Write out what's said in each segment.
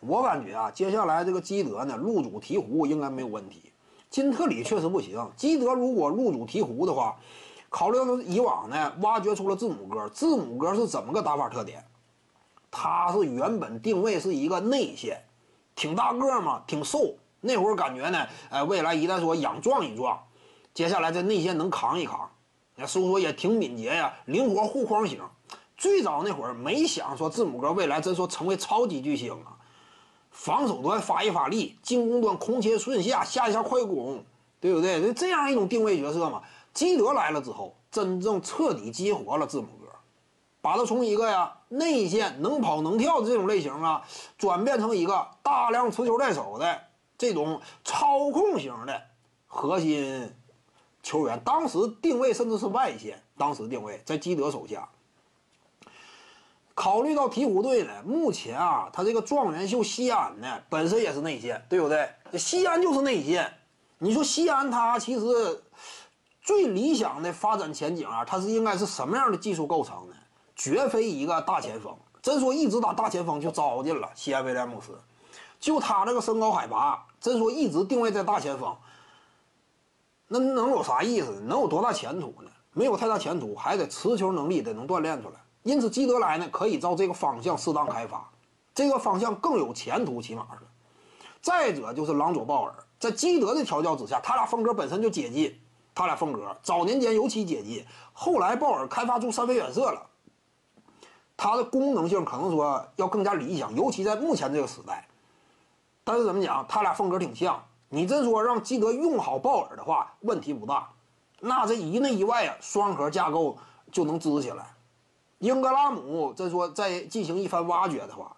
我感觉啊，接下来这个基德呢入主鹈鹕应该没有问题。金特里确实不行，基德如果入主鹈鹕的话，考虑到以往呢，挖掘出了字母哥，字母哥是怎么个打法特点？他是原本定位是一个内线，挺大个嘛，挺瘦。那会儿感觉呢，呃，未来一旦说养壮一壮，接下来这内线能扛一扛，那收缩也挺敏捷呀，灵活护框型。最早那会儿没想说字母哥未来真说成为超级巨星啊，防守端发一发力，进攻端空切顺下，下一下快攻，对不对？就这样一种定位角色嘛。基德来了之后，真正彻底激活了字母哥，把他从一个呀内线能跑能跳的这种类型啊，转变成一个大量持球在手的这种操控型的核心球员。当时定位甚至是外线，当时定位在基德手下。考虑到鹈鹕队呢，目前啊，他这个状元秀西安呢，本身也是内线，对不对？西安就是内线。你说西安他其实最理想的发展前景啊，他是应该是什么样的技术构成呢？绝非一个大前锋。真说一直打大前锋就糟践了。西安威廉姆斯，就他这个身高海拔，真说一直定位在大前锋，那能有啥意思？能有多大前途呢？没有太大前途，还得持球能力得能锻炼出来。因此，基德来呢，可以照这个方向适当开发，这个方向更有前途，起码是。再者就是朗佐鲍尔，在基德的调教之下，他俩风格本身就接近，他俩风格早年间尤其接近，后来鲍尔开发出三分远射了。它的功能性可能说要更加理想，尤其在目前这个时代。但是怎么讲，他俩风格挺像。你真说让基德用好鲍尔的话，问题不大。那这一内一外啊，双核架构就能支起来。英格拉姆再说再进行一番挖掘的话，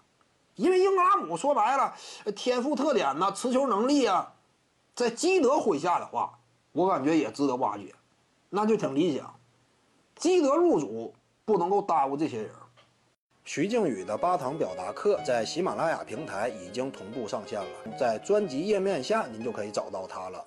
因为英格拉姆说白了，天赋特点呐，持球能力啊，在基德麾下的话，我感觉也值得挖掘，那就挺理想。基德入主不能够耽误这些人。徐静宇的八堂表达课在喜马拉雅平台已经同步上线了，在专辑页面下您就可以找到它了。